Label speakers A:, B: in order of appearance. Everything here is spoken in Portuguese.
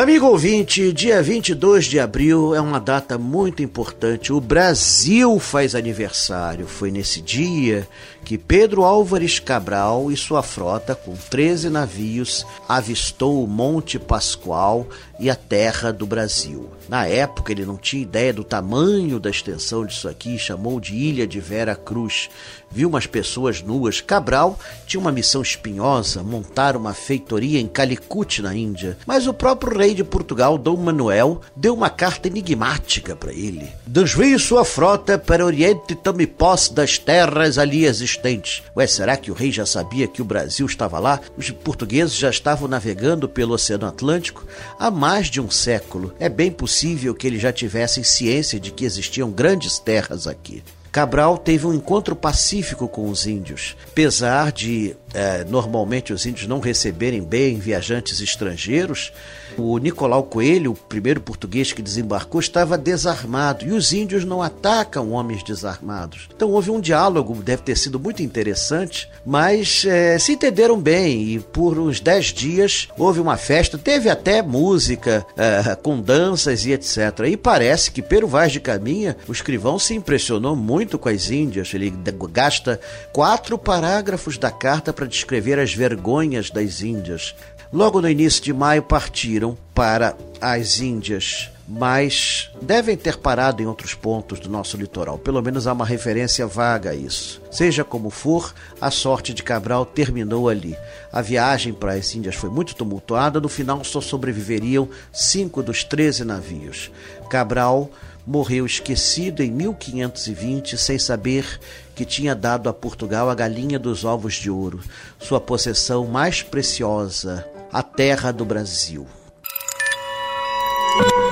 A: Amigo ouvinte, dia 22 de abril é uma data muito importante. O Brasil faz aniversário. Foi nesse dia que Pedro Álvares Cabral e sua frota, com 13 navios, avistou o Monte Pascoal e a terra do Brasil. Na época ele não tinha ideia do tamanho da extensão disso aqui, chamou de Ilha de Vera Cruz. Viu umas pessoas nuas. Cabral tinha uma missão espinhosa, montar uma feitoria em Calicut, na Índia. Mas o próprio rei de Portugal, Dom Manuel, deu uma carta enigmática para ele. Desvie sua frota para o Oriente e tome posse das terras ali existentes. Ué, será que o rei já sabia que o Brasil estava lá? Os portugueses já estavam navegando pelo Oceano Atlântico há mais de um século. É bem possível que eles já tivessem ciência de que existiam grandes terras aqui. Cabral teve um encontro pacífico com os índios, apesar de é, normalmente os índios não receberem bem viajantes estrangeiros, o Nicolau Coelho, o primeiro português que desembarcou, estava desarmado e os índios não atacam homens desarmados. Então houve um diálogo, deve ter sido muito interessante, mas é, se entenderam bem e por uns dez dias houve uma festa, teve até música é, com danças e etc. E parece que Pero Vaz de Caminha, o escrivão, se impressionou muito com as índias. Ele gasta quatro parágrafos da carta para descrever as vergonhas das Índias. Logo no início de maio partiram para as Índias, mas devem ter parado em outros pontos do nosso litoral. Pelo menos há uma referência vaga a isso. Seja como for, a sorte de Cabral terminou ali. A viagem para as Índias foi muito tumultuada, no final só sobreviveriam cinco dos treze navios. Cabral morreu esquecido em 1520, sem saber que tinha dado a Portugal a galinha dos ovos de ouro, sua possessão mais preciosa, a terra do Brasil.